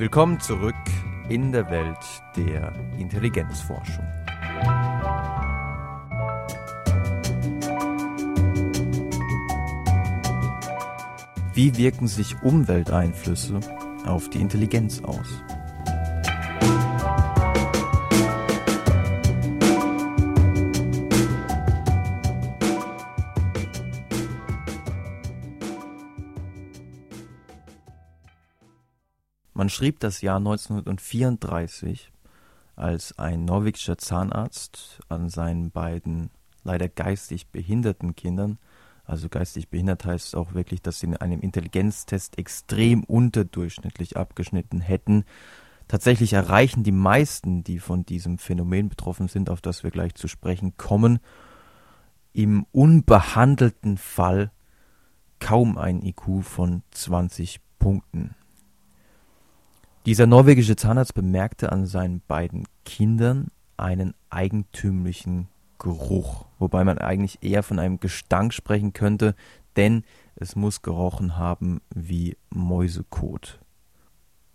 Willkommen zurück in der Welt der Intelligenzforschung. Wie wirken sich Umwelteinflüsse auf die Intelligenz aus? Schrieb das Jahr 1934, als ein norwegischer Zahnarzt an seinen beiden leider geistig behinderten Kindern, also geistig behindert heißt auch wirklich, dass sie in einem Intelligenztest extrem unterdurchschnittlich abgeschnitten hätten. Tatsächlich erreichen die meisten, die von diesem Phänomen betroffen sind, auf das wir gleich zu sprechen kommen, im unbehandelten Fall kaum ein IQ von 20 Punkten. Dieser norwegische Zahnarzt bemerkte an seinen beiden Kindern einen eigentümlichen Geruch, wobei man eigentlich eher von einem Gestank sprechen könnte, denn es muss gerochen haben wie Mäusekot.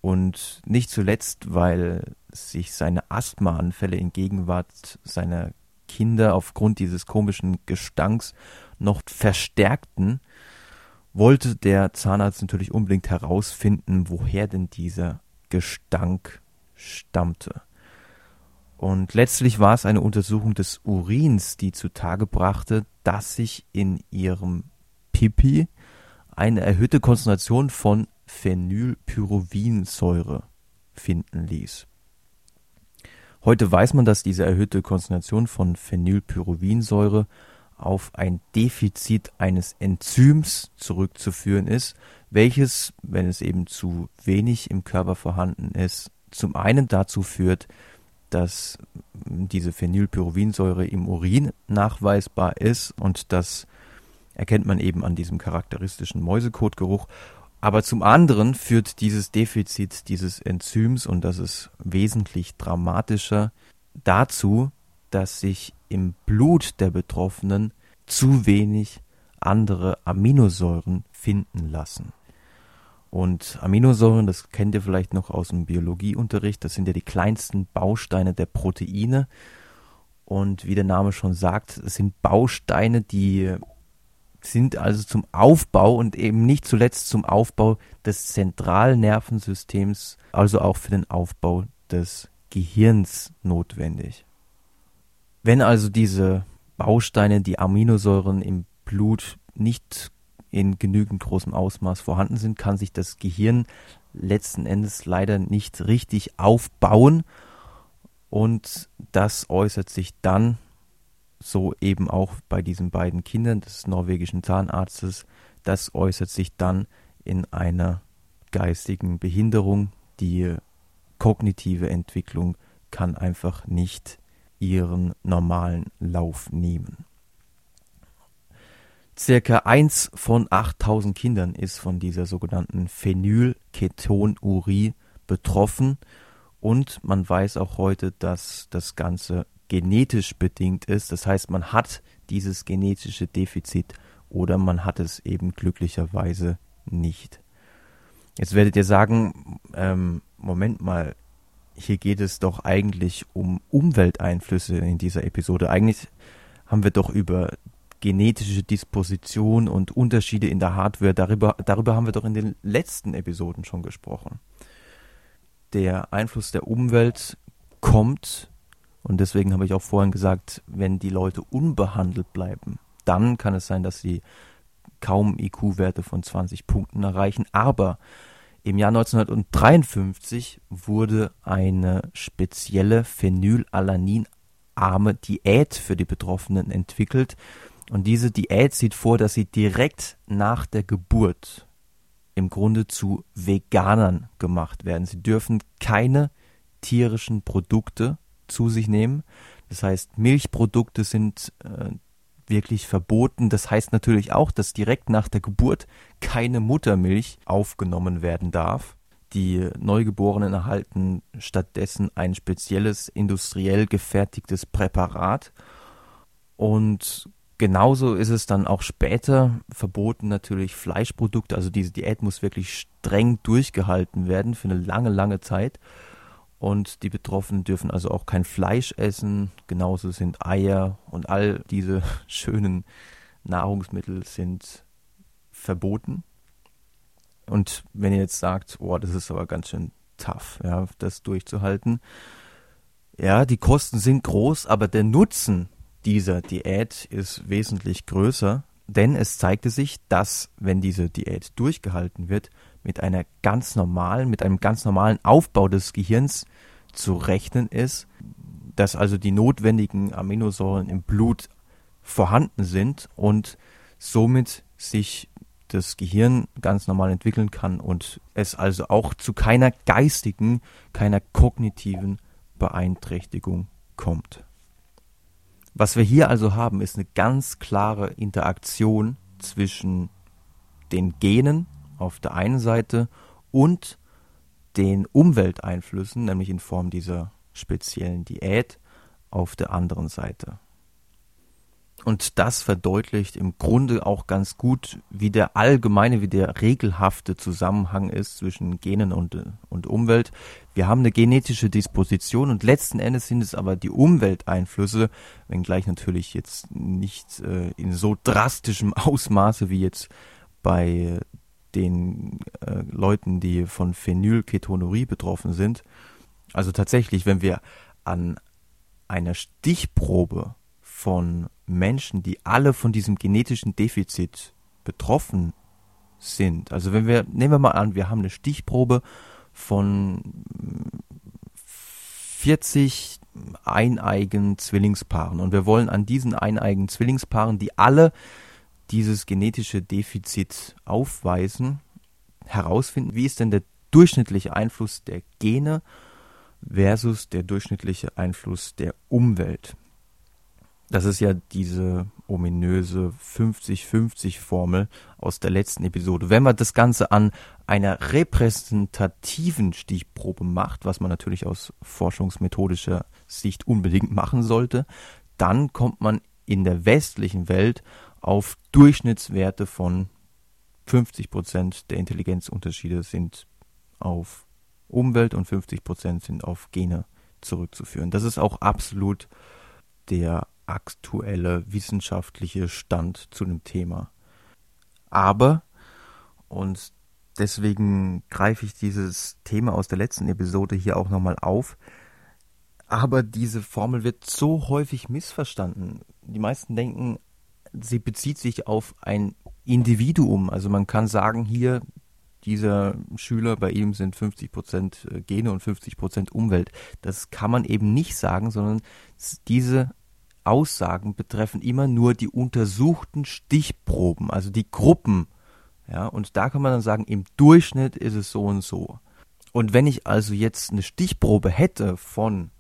Und nicht zuletzt, weil sich seine Asthmaanfälle in Gegenwart seiner Kinder aufgrund dieses komischen Gestanks noch verstärkten, wollte der Zahnarzt natürlich unbedingt herausfinden, woher denn dieser Gestank stammte. Und letztlich war es eine Untersuchung des Urins, die zutage brachte, dass sich in ihrem Pipi eine erhöhte Konzentration von Phenylpyruvinsäure finden ließ. Heute weiß man, dass diese erhöhte Konzentration von Phenylpyruvinsäure auf ein Defizit eines Enzyms zurückzuführen ist, welches, wenn es eben zu wenig im Körper vorhanden ist, zum einen dazu führt, dass diese Phenylpyruvinsäure im Urin nachweisbar ist und das erkennt man eben an diesem charakteristischen Mäusekotgeruch. Aber zum anderen führt dieses Defizit dieses Enzyms, und das ist wesentlich dramatischer, dazu, dass sich im Blut der Betroffenen zu wenig andere Aminosäuren finden lassen. Und Aminosäuren, das kennt ihr vielleicht noch aus dem Biologieunterricht, das sind ja die kleinsten Bausteine der Proteine. Und wie der Name schon sagt, es sind Bausteine, die sind also zum Aufbau und eben nicht zuletzt zum Aufbau des Zentralnervensystems, also auch für den Aufbau des Gehirns notwendig. Wenn also diese Bausteine, die Aminosäuren im Blut nicht in genügend großem Ausmaß vorhanden sind, kann sich das Gehirn letzten Endes leider nicht richtig aufbauen. Und das äußert sich dann so eben auch bei diesen beiden Kindern des norwegischen Zahnarztes, das äußert sich dann in einer geistigen Behinderung, die kognitive Entwicklung kann einfach nicht ihren normalen Lauf nehmen. Circa eins von 8000 Kindern ist von dieser sogenannten Phenylketonurie betroffen und man weiß auch heute, dass das Ganze genetisch bedingt ist. Das heißt, man hat dieses genetische Defizit oder man hat es eben glücklicherweise nicht. Jetzt werdet ihr sagen, ähm, Moment mal, hier geht es doch eigentlich um Umwelteinflüsse in dieser Episode. Eigentlich haben wir doch über genetische Disposition und Unterschiede in der Hardware, darüber, darüber haben wir doch in den letzten Episoden schon gesprochen. Der Einfluss der Umwelt kommt, und deswegen habe ich auch vorhin gesagt, wenn die Leute unbehandelt bleiben, dann kann es sein, dass sie kaum IQ-Werte von 20 Punkten erreichen, aber im Jahr 1953 wurde eine spezielle phenylalaninarme Diät für die Betroffenen entwickelt. Und diese Diät sieht vor, dass sie direkt nach der Geburt im Grunde zu Veganern gemacht werden. Sie dürfen keine tierischen Produkte zu sich nehmen. Das heißt, Milchprodukte sind äh, wirklich verboten. Das heißt natürlich auch, dass direkt nach der Geburt keine Muttermilch aufgenommen werden darf. Die Neugeborenen erhalten stattdessen ein spezielles industriell gefertigtes Präparat. Und genauso ist es dann auch später verboten natürlich Fleischprodukte. Also diese Diät muss wirklich streng durchgehalten werden für eine lange, lange Zeit. Und die Betroffenen dürfen also auch kein Fleisch essen. Genauso sind Eier und all diese schönen Nahrungsmittel sind verboten. Und wenn ihr jetzt sagt, oh, das ist aber ganz schön tough, ja, das durchzuhalten. Ja, die Kosten sind groß, aber der Nutzen dieser Diät ist wesentlich größer, denn es zeigte sich, dass wenn diese Diät durchgehalten wird, mit einer ganz normalen, mit einem ganz normalen Aufbau des Gehirns zu rechnen ist, dass also die notwendigen Aminosäuren im Blut vorhanden sind und somit sich das Gehirn ganz normal entwickeln kann und es also auch zu keiner geistigen, keiner kognitiven Beeinträchtigung kommt. Was wir hier also haben, ist eine ganz klare Interaktion zwischen den Genen auf der einen Seite und den Umwelteinflüssen, nämlich in Form dieser speziellen Diät, auf der anderen Seite. Und das verdeutlicht im Grunde auch ganz gut, wie der allgemeine, wie der regelhafte Zusammenhang ist zwischen Genen und, und Umwelt. Wir haben eine genetische Disposition und letzten Endes sind es aber die Umwelteinflüsse, wenngleich natürlich jetzt nicht äh, in so drastischem Ausmaße wie jetzt bei den äh, Leuten, die von Phenylketonurie betroffen sind. Also tatsächlich, wenn wir an einer Stichprobe von Menschen, die alle von diesem genetischen Defizit betroffen sind. Also wenn wir, nehmen wir mal an, wir haben eine Stichprobe von 40 eineigen Zwillingspaaren und wir wollen an diesen eineigen Zwillingspaaren, die alle dieses genetische Defizit aufweisen, herausfinden, wie ist denn der durchschnittliche Einfluss der Gene versus der durchschnittliche Einfluss der Umwelt. Das ist ja diese ominöse 50-50-Formel aus der letzten Episode. Wenn man das Ganze an einer repräsentativen Stichprobe macht, was man natürlich aus forschungsmethodischer Sicht unbedingt machen sollte, dann kommt man in der westlichen Welt auf Durchschnittswerte von 50 Prozent der Intelligenzunterschiede sind auf Umwelt und 50 Prozent sind auf Gene zurückzuführen. Das ist auch absolut der aktuelle wissenschaftliche Stand zu dem Thema. Aber, und deswegen greife ich dieses Thema aus der letzten Episode hier auch nochmal auf, aber diese Formel wird so häufig missverstanden. Die meisten denken, sie bezieht sich auf ein Individuum. Also man kann sagen, hier, dieser Schüler, bei ihm sind 50 Prozent äh, Gene und 50 Prozent Umwelt. Das kann man eben nicht sagen, sondern diese Aussagen betreffen immer nur die untersuchten Stichproben, also die Gruppen. Ja, und da kann man dann sagen, im Durchschnitt ist es so und so. Und wenn ich also jetzt eine Stichprobe hätte von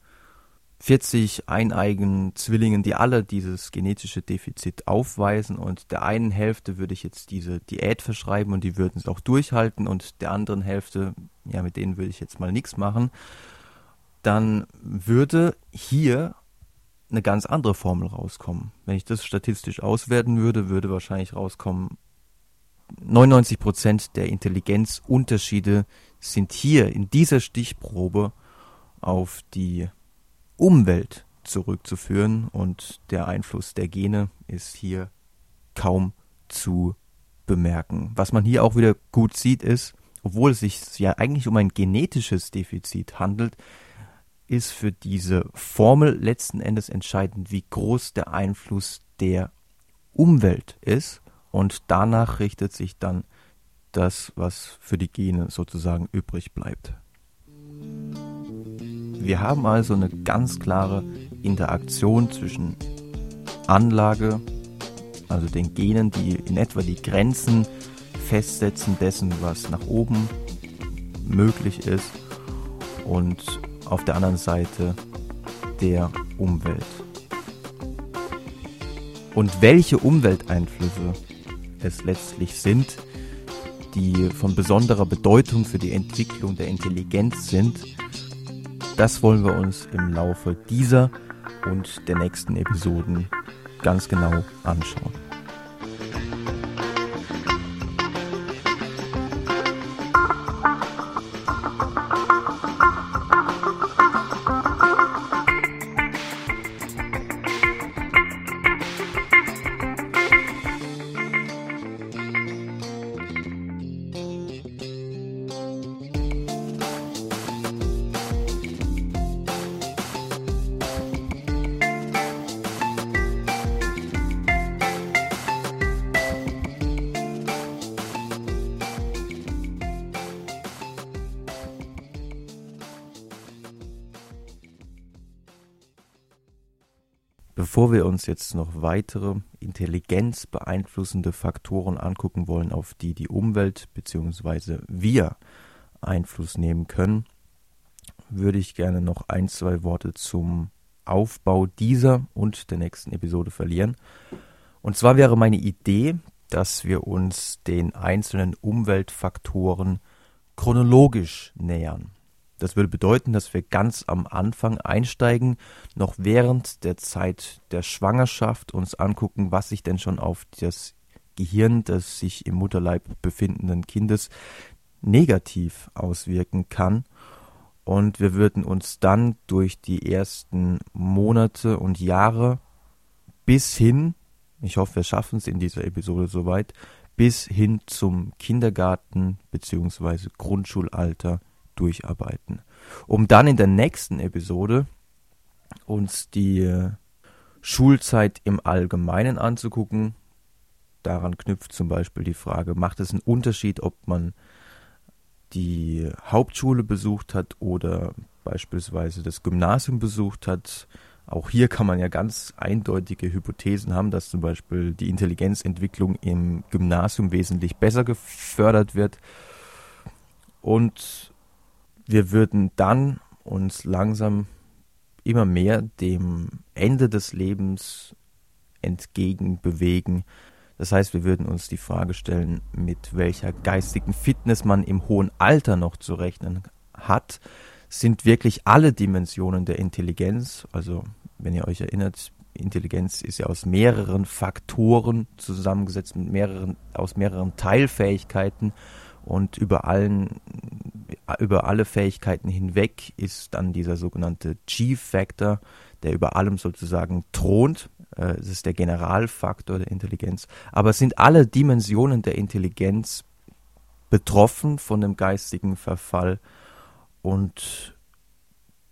40 eineigen Zwillingen, die alle dieses genetische Defizit aufweisen und der einen Hälfte würde ich jetzt diese Diät verschreiben und die würden es auch durchhalten und der anderen Hälfte, ja, mit denen würde ich jetzt mal nichts machen, dann würde hier eine ganz andere Formel rauskommen. Wenn ich das statistisch auswerten würde, würde wahrscheinlich rauskommen, 99 Prozent der Intelligenzunterschiede sind hier in dieser Stichprobe auf die Umwelt zurückzuführen und der Einfluss der Gene ist hier kaum zu bemerken. Was man hier auch wieder gut sieht ist, obwohl es sich ja eigentlich um ein genetisches Defizit handelt, ist für diese Formel letzten Endes entscheidend, wie groß der Einfluss der Umwelt ist und danach richtet sich dann das, was für die Gene sozusagen übrig bleibt. Wir haben also eine ganz klare Interaktion zwischen Anlage, also den Genen, die in etwa die Grenzen festsetzen dessen, was nach oben möglich ist, und auf der anderen Seite der Umwelt. Und welche Umwelteinflüsse es letztlich sind, die von besonderer Bedeutung für die Entwicklung der Intelligenz sind, das wollen wir uns im Laufe dieser und der nächsten Episoden ganz genau anschauen. Bevor wir uns jetzt noch weitere Intelligenz beeinflussende Faktoren angucken wollen, auf die die Umwelt bzw. wir Einfluss nehmen können, würde ich gerne noch ein, zwei Worte zum Aufbau dieser und der nächsten Episode verlieren. Und zwar wäre meine Idee, dass wir uns den einzelnen Umweltfaktoren chronologisch nähern. Das würde bedeuten, dass wir ganz am Anfang einsteigen, noch während der Zeit der Schwangerschaft uns angucken, was sich denn schon auf das Gehirn des sich im Mutterleib befindenden Kindes negativ auswirken kann. Und wir würden uns dann durch die ersten Monate und Jahre bis hin, ich hoffe, wir schaffen es in dieser Episode soweit, bis hin zum Kindergarten bzw. Grundschulalter durcharbeiten, um dann in der nächsten Episode uns die äh, Schulzeit im Allgemeinen anzugucken. Daran knüpft zum Beispiel die Frage, macht es einen Unterschied, ob man die Hauptschule besucht hat oder beispielsweise das Gymnasium besucht hat. Auch hier kann man ja ganz eindeutige Hypothesen haben, dass zum Beispiel die Intelligenzentwicklung im Gymnasium wesentlich besser gefördert wird. Und wir würden dann uns langsam immer mehr dem Ende des Lebens entgegen bewegen. Das heißt, wir würden uns die Frage stellen, mit welcher geistigen Fitness man im hohen Alter noch zu rechnen hat. Sind wirklich alle Dimensionen der Intelligenz, also wenn ihr euch erinnert, Intelligenz ist ja aus mehreren Faktoren zusammengesetzt, mit mehreren, aus mehreren Teilfähigkeiten und über allen über alle Fähigkeiten hinweg ist dann dieser sogenannte Chief Factor, der über allem sozusagen thront. Äh, es ist der Generalfaktor der Intelligenz. Aber es sind alle Dimensionen der Intelligenz betroffen von dem geistigen Verfall. Und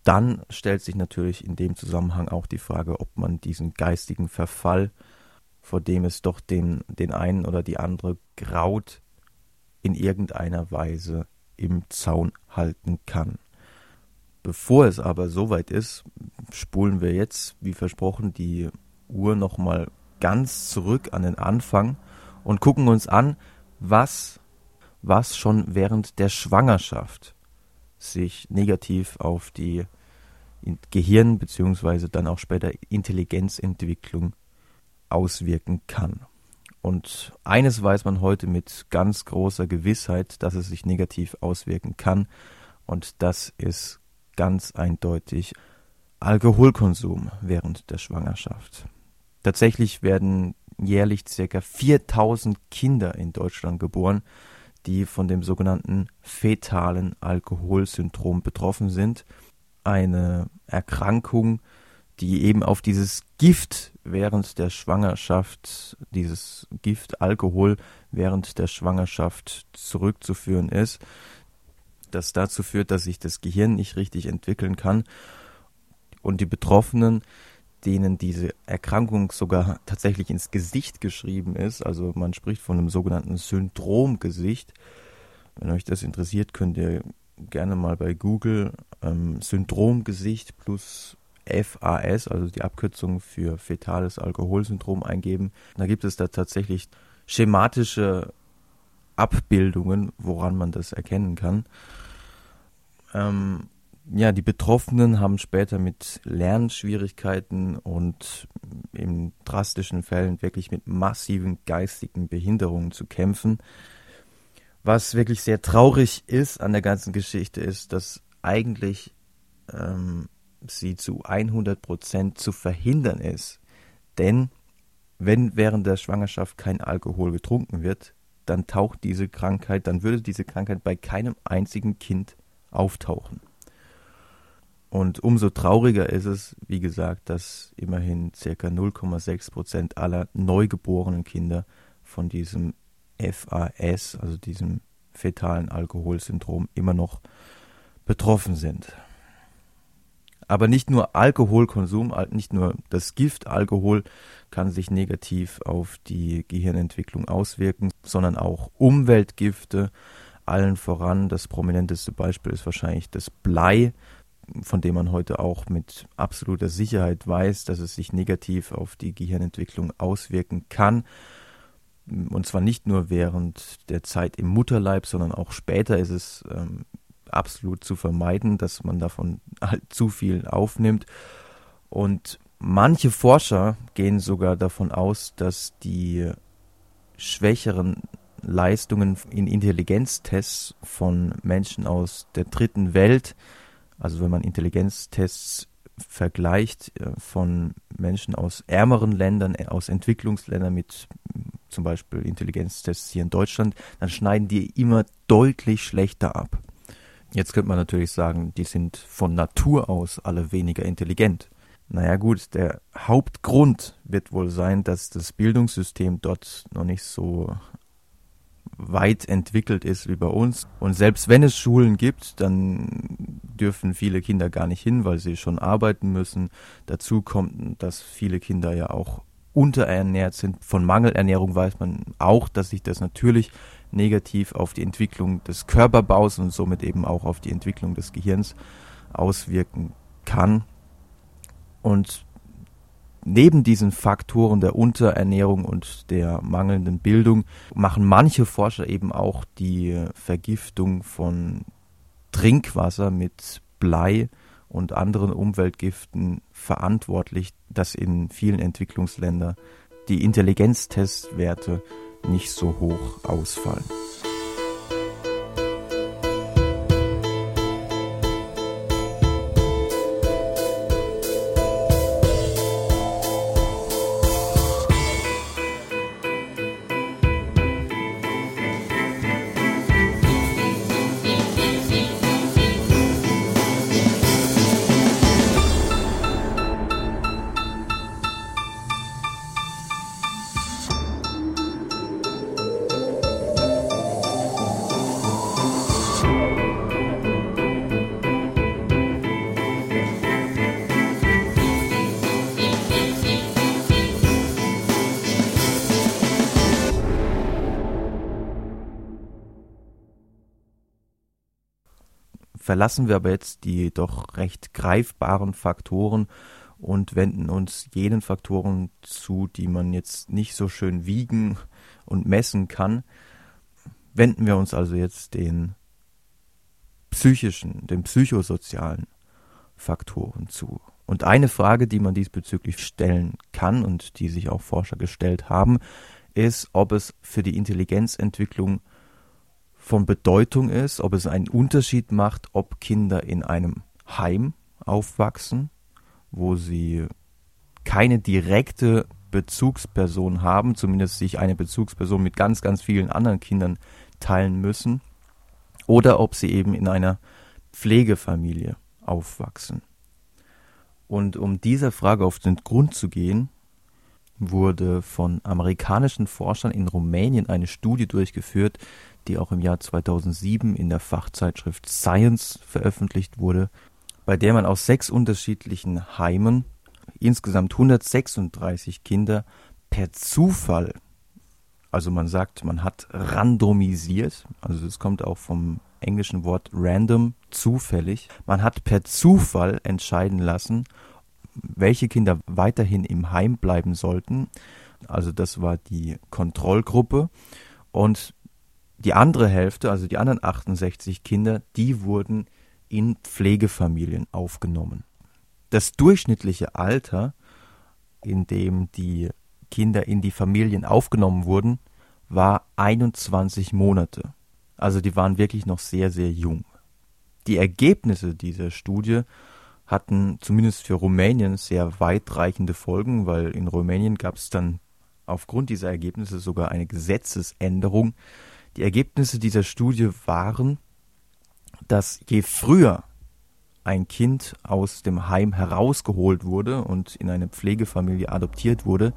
dann stellt sich natürlich in dem Zusammenhang auch die Frage, ob man diesen geistigen Verfall, vor dem es doch den, den einen oder die andere graut, in irgendeiner Weise im Zaun halten kann. Bevor es aber soweit ist, spulen wir jetzt, wie versprochen, die Uhr nochmal ganz zurück an den Anfang und gucken uns an, was, was schon während der Schwangerschaft sich negativ auf die Gehirn- bzw. dann auch später Intelligenzentwicklung auswirken kann. Und eines weiß man heute mit ganz großer Gewissheit, dass es sich negativ auswirken kann. Und das ist ganz eindeutig Alkoholkonsum während der Schwangerschaft. Tatsächlich werden jährlich ca. 4000 Kinder in Deutschland geboren, die von dem sogenannten fetalen Alkoholsyndrom betroffen sind. Eine Erkrankung, die eben auf dieses Gift während der Schwangerschaft, dieses Gift Alkohol während der Schwangerschaft zurückzuführen ist, das dazu führt, dass sich das Gehirn nicht richtig entwickeln kann und die Betroffenen, denen diese Erkrankung sogar tatsächlich ins Gesicht geschrieben ist, also man spricht von einem sogenannten Syndromgesicht. Wenn euch das interessiert, könnt ihr gerne mal bei Google ähm, Syndromgesicht plus FAS, also die Abkürzung für fetales Alkoholsyndrom eingeben. Da gibt es da tatsächlich schematische Abbildungen, woran man das erkennen kann. Ähm, ja, die Betroffenen haben später mit Lernschwierigkeiten und in drastischen Fällen wirklich mit massiven geistigen Behinderungen zu kämpfen. Was wirklich sehr traurig ist an der ganzen Geschichte ist, dass eigentlich ähm, sie zu 100 Prozent zu verhindern ist. Denn wenn während der Schwangerschaft kein Alkohol getrunken wird, dann taucht diese Krankheit, dann würde diese Krankheit bei keinem einzigen Kind auftauchen. Und umso trauriger ist es, wie gesagt, dass immerhin ca. 0,6 Prozent aller neugeborenen Kinder von diesem FAS, also diesem fetalen Alkoholsyndrom, immer noch betroffen sind. Aber nicht nur Alkoholkonsum, nicht nur das Gift Alkohol kann sich negativ auf die Gehirnentwicklung auswirken, sondern auch Umweltgifte, allen voran. Das prominenteste Beispiel ist wahrscheinlich das Blei, von dem man heute auch mit absoluter Sicherheit weiß, dass es sich negativ auf die Gehirnentwicklung auswirken kann. Und zwar nicht nur während der Zeit im Mutterleib, sondern auch später ist es ähm, absolut zu vermeiden, dass man davon halt zu viel aufnimmt. Und manche Forscher gehen sogar davon aus, dass die schwächeren Leistungen in Intelligenztests von Menschen aus der dritten Welt, also wenn man Intelligenztests vergleicht äh, von Menschen aus ärmeren Ländern, äh, aus Entwicklungsländern mit zum Beispiel Intelligenztests hier in Deutschland, dann schneiden die immer deutlich schlechter ab. Jetzt könnte man natürlich sagen, die sind von Natur aus alle weniger intelligent. Naja gut, der Hauptgrund wird wohl sein, dass das Bildungssystem dort noch nicht so weit entwickelt ist wie bei uns. Und selbst wenn es Schulen gibt, dann dürfen viele Kinder gar nicht hin, weil sie schon arbeiten müssen. Dazu kommt, dass viele Kinder ja auch unterernährt sind. Von Mangelernährung weiß man auch, dass sich das natürlich negativ auf die Entwicklung des Körperbaus und somit eben auch auf die Entwicklung des Gehirns auswirken kann. Und neben diesen Faktoren der Unterernährung und der mangelnden Bildung machen manche Forscher eben auch die Vergiftung von Trinkwasser mit Blei und anderen Umweltgiften verantwortlich, dass in vielen Entwicklungsländern die Intelligenztestwerte nicht so hoch ausfallen. Verlassen wir aber jetzt die doch recht greifbaren Faktoren und wenden uns jenen Faktoren zu, die man jetzt nicht so schön wiegen und messen kann. Wenden wir uns also jetzt den psychischen, den psychosozialen Faktoren zu. Und eine Frage, die man diesbezüglich stellen kann und die sich auch Forscher gestellt haben, ist, ob es für die Intelligenzentwicklung von Bedeutung ist, ob es einen Unterschied macht, ob Kinder in einem Heim aufwachsen, wo sie keine direkte Bezugsperson haben, zumindest sich eine Bezugsperson mit ganz, ganz vielen anderen Kindern teilen müssen, oder ob sie eben in einer Pflegefamilie aufwachsen. Und um dieser Frage auf den Grund zu gehen, wurde von amerikanischen Forschern in Rumänien eine Studie durchgeführt, die auch im Jahr 2007 in der Fachzeitschrift Science veröffentlicht wurde, bei der man aus sechs unterschiedlichen Heimen insgesamt 136 Kinder per Zufall, also man sagt, man hat randomisiert, also es kommt auch vom englischen Wort random, zufällig, man hat per Zufall entscheiden lassen, welche Kinder weiterhin im Heim bleiben sollten. Also das war die Kontrollgruppe. Und die andere Hälfte, also die anderen 68 Kinder, die wurden in Pflegefamilien aufgenommen. Das durchschnittliche Alter, in dem die Kinder in die Familien aufgenommen wurden, war 21 Monate. Also die waren wirklich noch sehr, sehr jung. Die Ergebnisse dieser Studie hatten zumindest für Rumänien sehr weitreichende Folgen, weil in Rumänien gab es dann aufgrund dieser Ergebnisse sogar eine Gesetzesänderung. Die Ergebnisse dieser Studie waren, dass je früher ein Kind aus dem Heim herausgeholt wurde und in eine Pflegefamilie adoptiert wurde,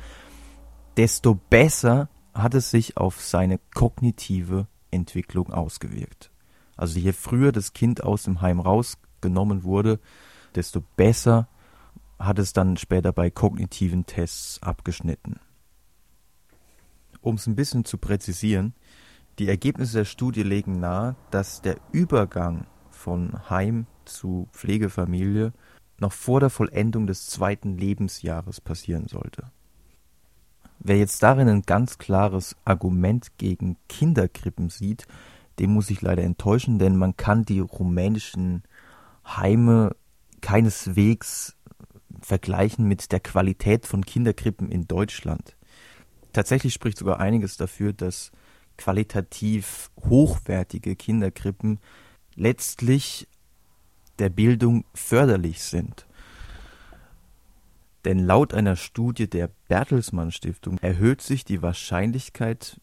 desto besser hat es sich auf seine kognitive Entwicklung ausgewirkt. Also je früher das Kind aus dem Heim rausgenommen wurde, desto besser hat es dann später bei kognitiven Tests abgeschnitten. Um es ein bisschen zu präzisieren, die Ergebnisse der Studie legen nahe, dass der Übergang von Heim zu Pflegefamilie noch vor der Vollendung des zweiten Lebensjahres passieren sollte. Wer jetzt darin ein ganz klares Argument gegen Kinderkrippen sieht, dem muss ich leider enttäuschen, denn man kann die rumänischen Heime keineswegs vergleichen mit der Qualität von Kinderkrippen in Deutschland. Tatsächlich spricht sogar einiges dafür, dass qualitativ hochwertige Kinderkrippen letztlich der Bildung förderlich sind. Denn laut einer Studie der Bertelsmann Stiftung erhöht sich die Wahrscheinlichkeit,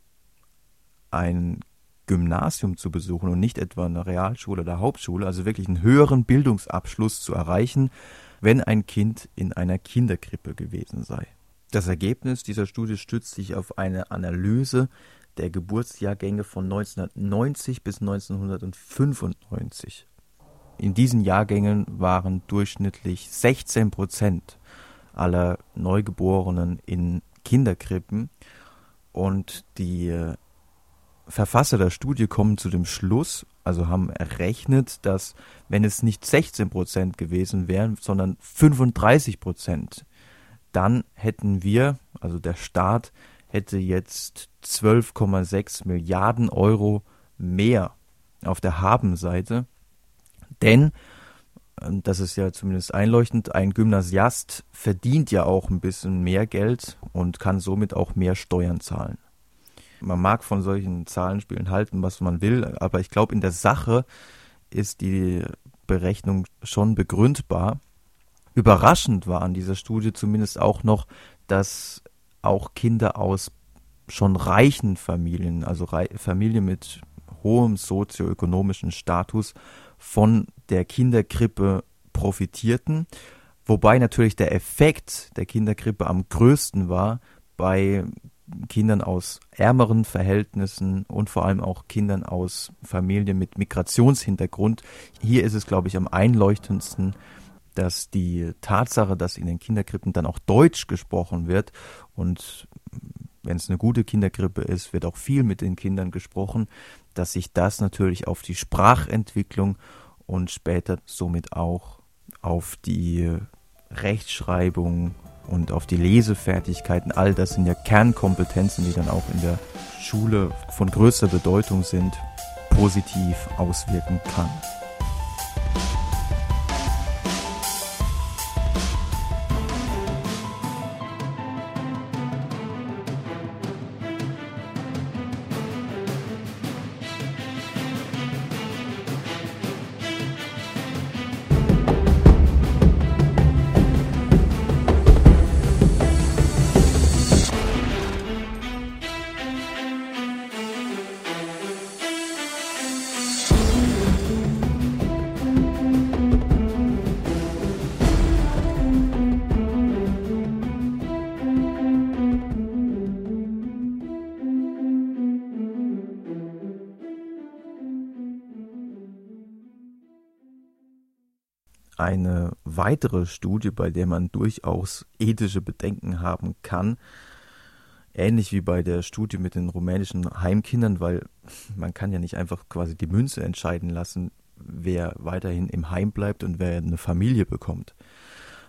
ein Gymnasium zu besuchen und nicht etwa eine Realschule oder Hauptschule, also wirklich einen höheren Bildungsabschluss zu erreichen, wenn ein Kind in einer Kinderkrippe gewesen sei. Das Ergebnis dieser Studie stützt sich auf eine Analyse der Geburtsjahrgänge von 1990 bis 1995. In diesen Jahrgängen waren durchschnittlich 16 Prozent aller Neugeborenen in Kinderkrippen und die äh, Verfasser der Studie kommen zu dem Schluss, also haben errechnet, dass wenn es nicht 16 Prozent gewesen wären, sondern 35 Prozent, dann hätten wir, also der Staat, hätte jetzt 12,6 Milliarden Euro mehr auf der Habenseite. Denn das ist ja zumindest einleuchtend, ein Gymnasiast verdient ja auch ein bisschen mehr Geld und kann somit auch mehr Steuern zahlen. Man mag von solchen Zahlenspielen halten, was man will, aber ich glaube, in der Sache ist die Berechnung schon begründbar. Überraschend war an dieser Studie zumindest auch noch, dass auch Kinder aus schon reichen Familien, also Familien mit hohem sozioökonomischen Status, von der Kinderkrippe profitierten, wobei natürlich der Effekt der Kinderkrippe am größten war bei Kindern aus ärmeren Verhältnissen und vor allem auch Kindern aus Familien mit Migrationshintergrund. Hier ist es, glaube ich, am einleuchtendsten, dass die Tatsache, dass in den Kinderkrippen dann auch Deutsch gesprochen wird und wenn es eine gute Kinderkrippe ist, wird auch viel mit den Kindern gesprochen, dass sich das natürlich auf die Sprachentwicklung und später somit auch auf die Rechtschreibung und auf die Lesefertigkeiten, all das sind ja Kernkompetenzen, die dann auch in der Schule von größter Bedeutung sind, positiv auswirken kann. Eine weitere Studie, bei der man durchaus ethische Bedenken haben kann, ähnlich wie bei der Studie mit den rumänischen Heimkindern, weil man kann ja nicht einfach quasi die Münze entscheiden lassen, wer weiterhin im Heim bleibt und wer eine Familie bekommt.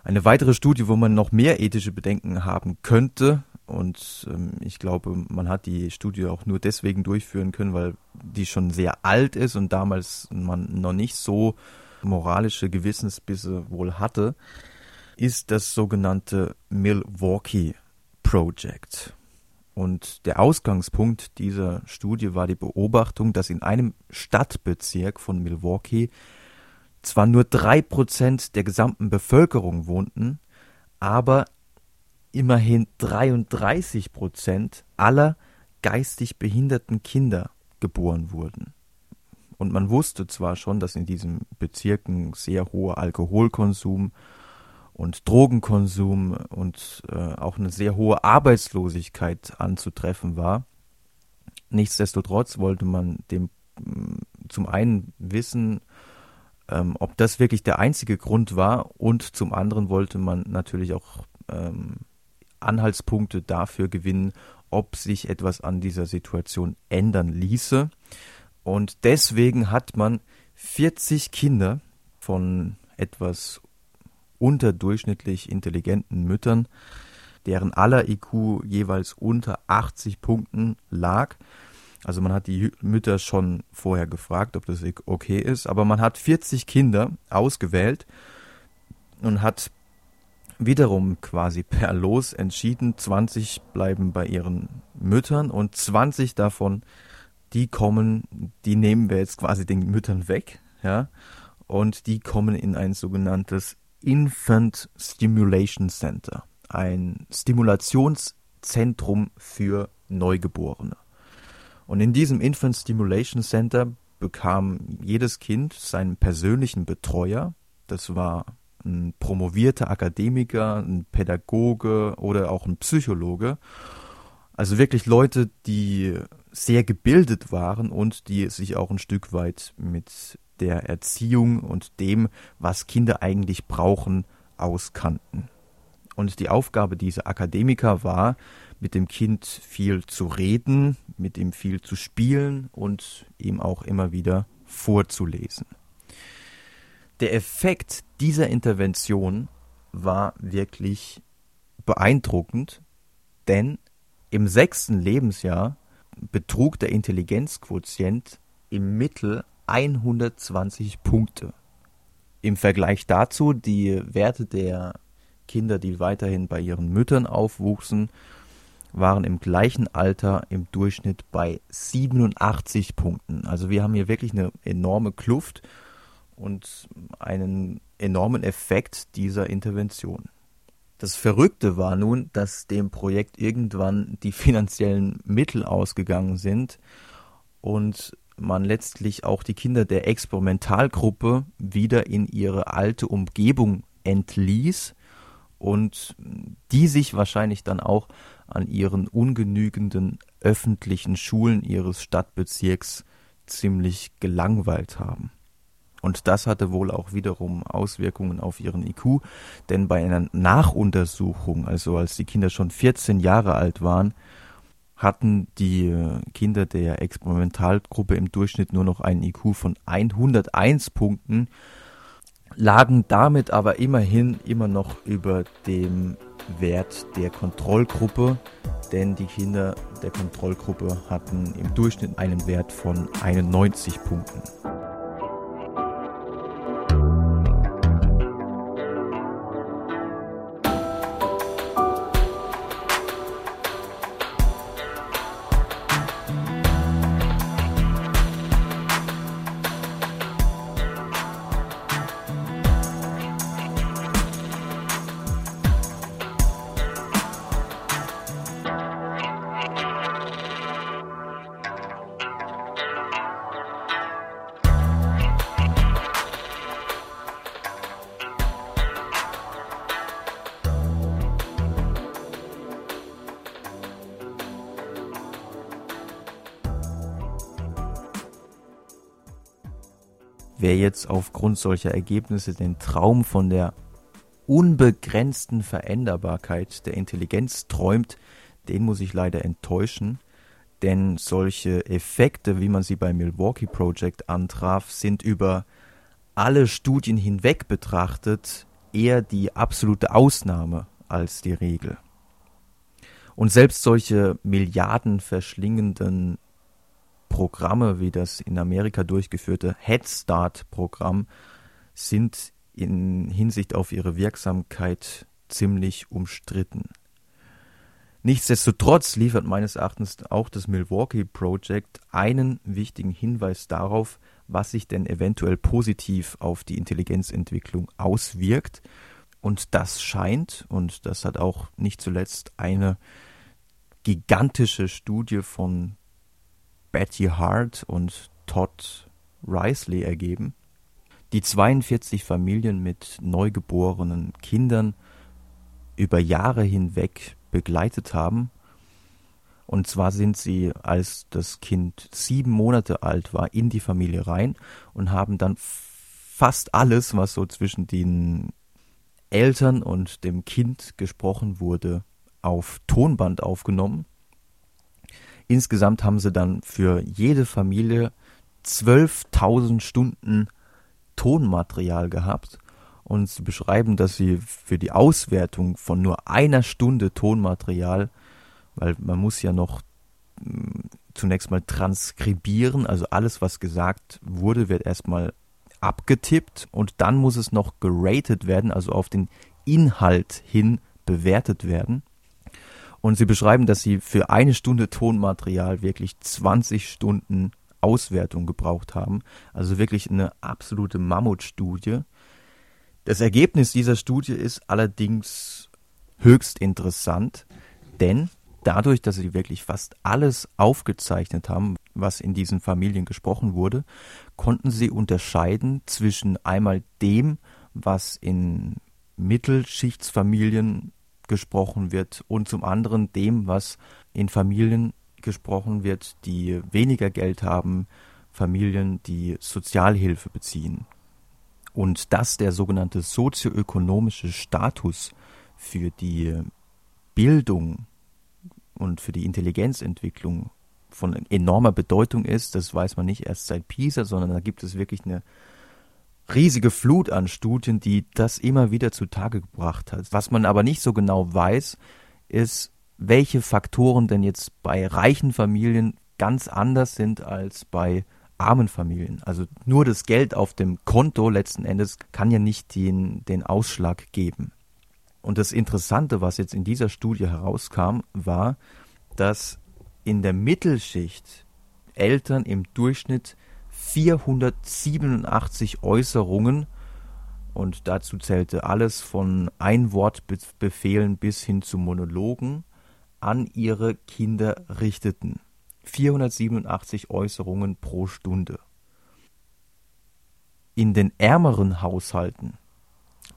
Eine weitere Studie, wo man noch mehr ethische Bedenken haben könnte, und ähm, ich glaube, man hat die Studie auch nur deswegen durchführen können, weil die schon sehr alt ist und damals man noch nicht so moralische Gewissensbisse wohl hatte, ist das sogenannte Milwaukee Project. Und der Ausgangspunkt dieser Studie war die Beobachtung, dass in einem Stadtbezirk von Milwaukee zwar nur drei Prozent der gesamten Bevölkerung wohnten, aber immerhin 33 Prozent aller geistig behinderten Kinder geboren wurden. Und man wusste zwar schon, dass in diesen Bezirken sehr hoher Alkoholkonsum und Drogenkonsum und äh, auch eine sehr hohe Arbeitslosigkeit anzutreffen war. Nichtsdestotrotz wollte man dem mm, zum einen wissen, ähm, ob das wirklich der einzige Grund war und zum anderen wollte man natürlich auch ähm, Anhaltspunkte dafür gewinnen, ob sich etwas an dieser Situation ändern ließe. Und deswegen hat man 40 Kinder von etwas unterdurchschnittlich intelligenten Müttern, deren aller IQ jeweils unter 80 Punkten lag. Also man hat die Mütter schon vorher gefragt, ob das okay ist, aber man hat 40 Kinder ausgewählt und hat wiederum quasi per Los entschieden, 20 bleiben bei ihren Müttern und 20 davon, die kommen, die nehmen wir jetzt quasi den Müttern weg, ja, und die kommen in ein sogenanntes Infant Stimulation Center, ein Stimulationszentrum für Neugeborene. Und in diesem Infant Stimulation Center bekam jedes Kind seinen persönlichen Betreuer. Das war ein promovierter Akademiker, ein Pädagoge oder auch ein Psychologe. Also wirklich Leute, die sehr gebildet waren und die sich auch ein Stück weit mit der Erziehung und dem, was Kinder eigentlich brauchen, auskannten. Und die Aufgabe dieser Akademiker war, mit dem Kind viel zu reden, mit ihm viel zu spielen und ihm auch immer wieder vorzulesen. Der Effekt dieser Intervention war wirklich beeindruckend, denn im sechsten Lebensjahr betrug der Intelligenzquotient im Mittel 120 Punkte. Im Vergleich dazu die Werte der Kinder, die weiterhin bei ihren Müttern aufwuchsen, waren im gleichen Alter im Durchschnitt bei 87 Punkten. Also wir haben hier wirklich eine enorme Kluft und einen enormen Effekt dieser Intervention. Das Verrückte war nun, dass dem Projekt irgendwann die finanziellen Mittel ausgegangen sind und man letztlich auch die Kinder der Experimentalgruppe wieder in ihre alte Umgebung entließ und die sich wahrscheinlich dann auch an ihren ungenügenden öffentlichen Schulen ihres Stadtbezirks ziemlich gelangweilt haben. Und das hatte wohl auch wiederum Auswirkungen auf ihren IQ, denn bei einer Nachuntersuchung, also als die Kinder schon 14 Jahre alt waren, hatten die äh, Kinder der Experimentalgruppe im Durchschnitt nur noch einen IQ von 101 Punkten, lagen damit aber immerhin immer noch über dem Wert der Kontrollgruppe, denn die Kinder der Kontrollgruppe hatten im Durchschnitt einen Wert von 91 Punkten. Aufgrund solcher Ergebnisse den Traum von der unbegrenzten Veränderbarkeit der Intelligenz träumt, den muss ich leider enttäuschen, denn solche Effekte, wie man sie beim Milwaukee Project antraf, sind über alle Studien hinweg betrachtet eher die absolute Ausnahme als die Regel. Und selbst solche milliardenverschlingenden Programme wie das in Amerika durchgeführte Head Start Programm sind in Hinsicht auf ihre Wirksamkeit ziemlich umstritten. Nichtsdestotrotz liefert meines Erachtens auch das Milwaukee Project einen wichtigen Hinweis darauf, was sich denn eventuell positiv auf die Intelligenzentwicklung auswirkt. Und das scheint, und das hat auch nicht zuletzt eine gigantische Studie von Betty Hart und Todd Risley ergeben, die 42 Familien mit neugeborenen Kindern über Jahre hinweg begleitet haben. Und zwar sind sie, als das Kind sieben Monate alt war, in die Familie rein und haben dann fast alles, was so zwischen den Eltern und dem Kind gesprochen wurde, auf Tonband aufgenommen. Insgesamt haben sie dann für jede Familie 12.000 Stunden Tonmaterial gehabt und sie beschreiben, dass sie für die Auswertung von nur einer Stunde Tonmaterial, weil man muss ja noch mh, zunächst mal transkribieren, also alles, was gesagt wurde, wird erstmal abgetippt und dann muss es noch geratet werden, also auf den Inhalt hin bewertet werden. Und sie beschreiben, dass sie für eine Stunde Tonmaterial wirklich 20 Stunden Auswertung gebraucht haben. Also wirklich eine absolute Mammutstudie. Das Ergebnis dieser Studie ist allerdings höchst interessant, denn dadurch, dass sie wirklich fast alles aufgezeichnet haben, was in diesen Familien gesprochen wurde, konnten sie unterscheiden zwischen einmal dem, was in Mittelschichtsfamilien gesprochen wird und zum anderen dem, was in Familien gesprochen wird, die weniger Geld haben, Familien, die Sozialhilfe beziehen. Und dass der sogenannte sozioökonomische Status für die Bildung und für die Intelligenzentwicklung von enormer Bedeutung ist, das weiß man nicht erst seit Pisa, sondern da gibt es wirklich eine riesige Flut an Studien, die das immer wieder zutage gebracht hat. Was man aber nicht so genau weiß, ist, welche Faktoren denn jetzt bei reichen Familien ganz anders sind als bei armen Familien. Also nur das Geld auf dem Konto letzten Endes kann ja nicht den, den Ausschlag geben. Und das Interessante, was jetzt in dieser Studie herauskam, war, dass in der Mittelschicht Eltern im Durchschnitt 487 Äußerungen und dazu zählte alles von Einwortbefehlen bis hin zu Monologen an ihre Kinder richteten. 487 Äußerungen pro Stunde. In den ärmeren Haushalten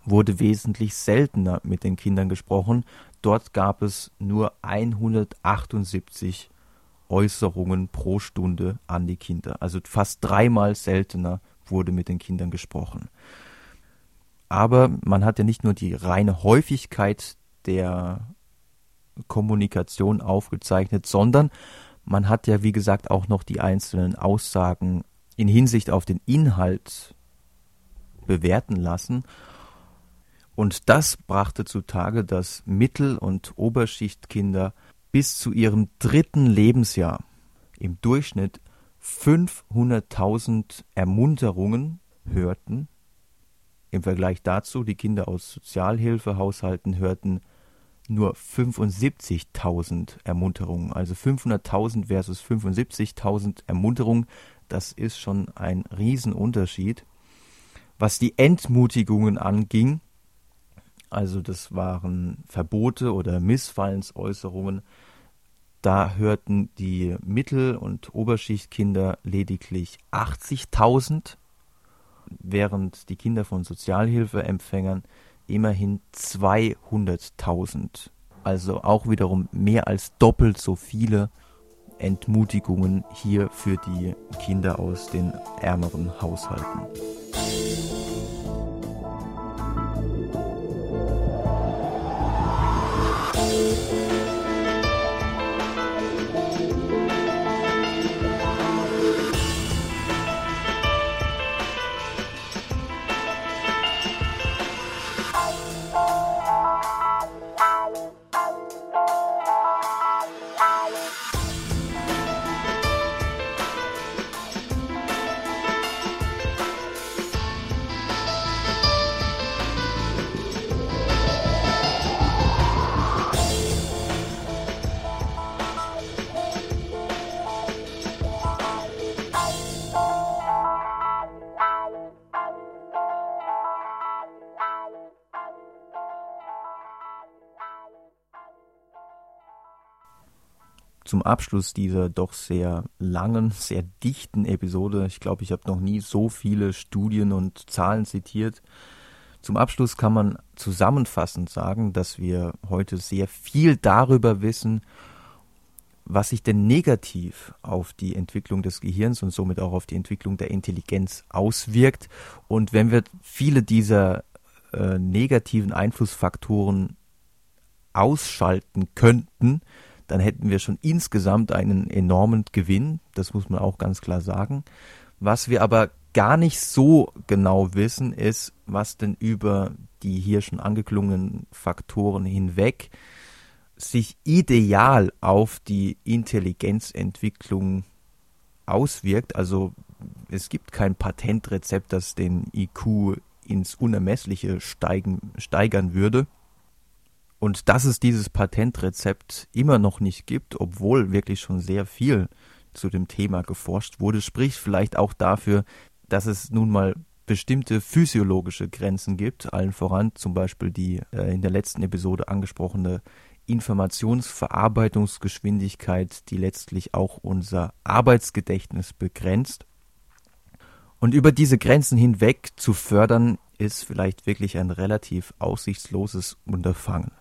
wurde wesentlich seltener mit den Kindern gesprochen. Dort gab es nur 178 Äußerungen pro Stunde an die Kinder. Also fast dreimal seltener wurde mit den Kindern gesprochen. Aber man hat ja nicht nur die reine Häufigkeit der Kommunikation aufgezeichnet, sondern man hat ja, wie gesagt, auch noch die einzelnen Aussagen in Hinsicht auf den Inhalt bewerten lassen. Und das brachte zutage, dass Mittel- und Oberschichtkinder bis zu ihrem dritten Lebensjahr im Durchschnitt 500.000 Ermunterungen hörten. Im Vergleich dazu, die Kinder aus Sozialhilfehaushalten hörten nur 75.000 Ermunterungen. Also 500.000 versus 75.000 Ermunterungen, das ist schon ein Riesenunterschied. Was die Entmutigungen anging, also das waren Verbote oder Missfallensäußerungen, da hörten die Mittel- und Oberschichtkinder lediglich 80.000, während die Kinder von Sozialhilfeempfängern immerhin 200.000. Also auch wiederum mehr als doppelt so viele Entmutigungen hier für die Kinder aus den ärmeren Haushalten. Zum Abschluss dieser doch sehr langen, sehr dichten Episode, ich glaube, ich habe noch nie so viele Studien und Zahlen zitiert. Zum Abschluss kann man zusammenfassend sagen, dass wir heute sehr viel darüber wissen, was sich denn negativ auf die Entwicklung des Gehirns und somit auch auf die Entwicklung der Intelligenz auswirkt. Und wenn wir viele dieser äh, negativen Einflussfaktoren ausschalten könnten, dann hätten wir schon insgesamt einen enormen Gewinn, das muss man auch ganz klar sagen. Was wir aber gar nicht so genau wissen, ist, was denn über die hier schon angeklungenen Faktoren hinweg sich ideal auf die Intelligenzentwicklung auswirkt. Also es gibt kein Patentrezept, das den IQ ins Unermessliche steigen, steigern würde. Und dass es dieses Patentrezept immer noch nicht gibt, obwohl wirklich schon sehr viel zu dem Thema geforscht wurde, spricht vielleicht auch dafür, dass es nun mal bestimmte physiologische Grenzen gibt, allen voran zum Beispiel die äh, in der letzten Episode angesprochene Informationsverarbeitungsgeschwindigkeit, die letztlich auch unser Arbeitsgedächtnis begrenzt. Und über diese Grenzen hinweg zu fördern, ist vielleicht wirklich ein relativ aussichtsloses Unterfangen.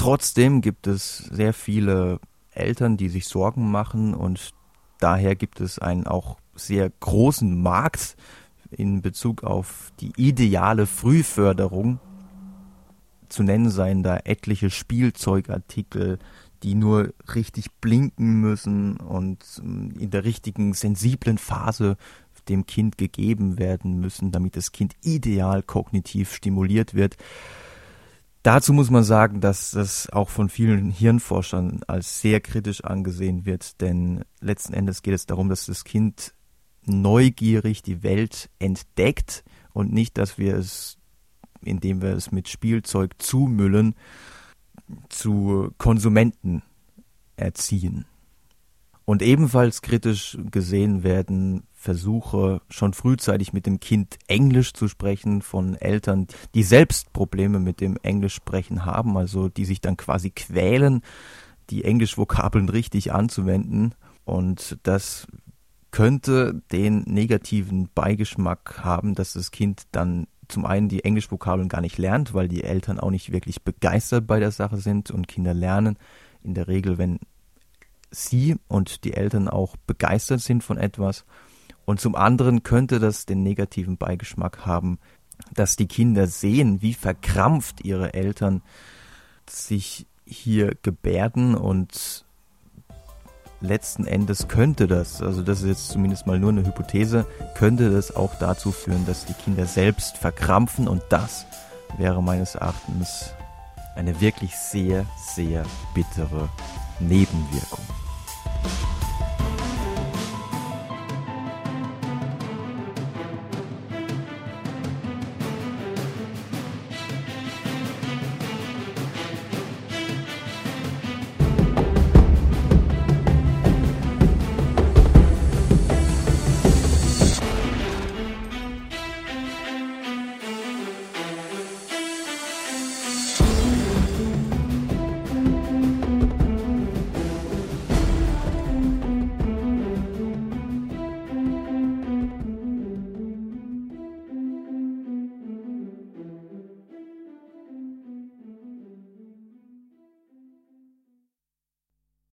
Trotzdem gibt es sehr viele Eltern, die sich Sorgen machen und daher gibt es einen auch sehr großen Markt in Bezug auf die ideale Frühförderung zu nennen seien da etliche Spielzeugartikel, die nur richtig blinken müssen und ähm, in der richtigen sensiblen Phase dem Kind gegeben werden müssen, damit das Kind ideal kognitiv stimuliert wird. Dazu muss man sagen, dass das auch von vielen Hirnforschern als sehr kritisch angesehen wird, denn letzten Endes geht es darum, dass das Kind neugierig die Welt entdeckt und nicht, dass wir es indem wir es mit Spielzeug zumüllen, zu Konsumenten erziehen. Und ebenfalls kritisch gesehen werden Versuche, schon frühzeitig mit dem Kind Englisch zu sprechen von Eltern, die selbst Probleme mit dem Englischsprechen haben, also die sich dann quasi quälen, die Englischvokabeln richtig anzuwenden. Und das könnte den negativen Beigeschmack haben, dass das Kind dann zum einen die Englischvokabeln gar nicht lernt, weil die Eltern auch nicht wirklich begeistert bei der Sache sind und Kinder lernen in der Regel, wenn sie und die Eltern auch begeistert sind von etwas. Und zum anderen könnte das den negativen Beigeschmack haben, dass die Kinder sehen, wie verkrampft ihre Eltern sich hier gebärden und letzten Endes könnte das, also das ist jetzt zumindest mal nur eine Hypothese, könnte das auch dazu führen, dass die Kinder selbst verkrampfen und das wäre meines Erachtens eine wirklich sehr, sehr bittere Nebenwirkung. Bye.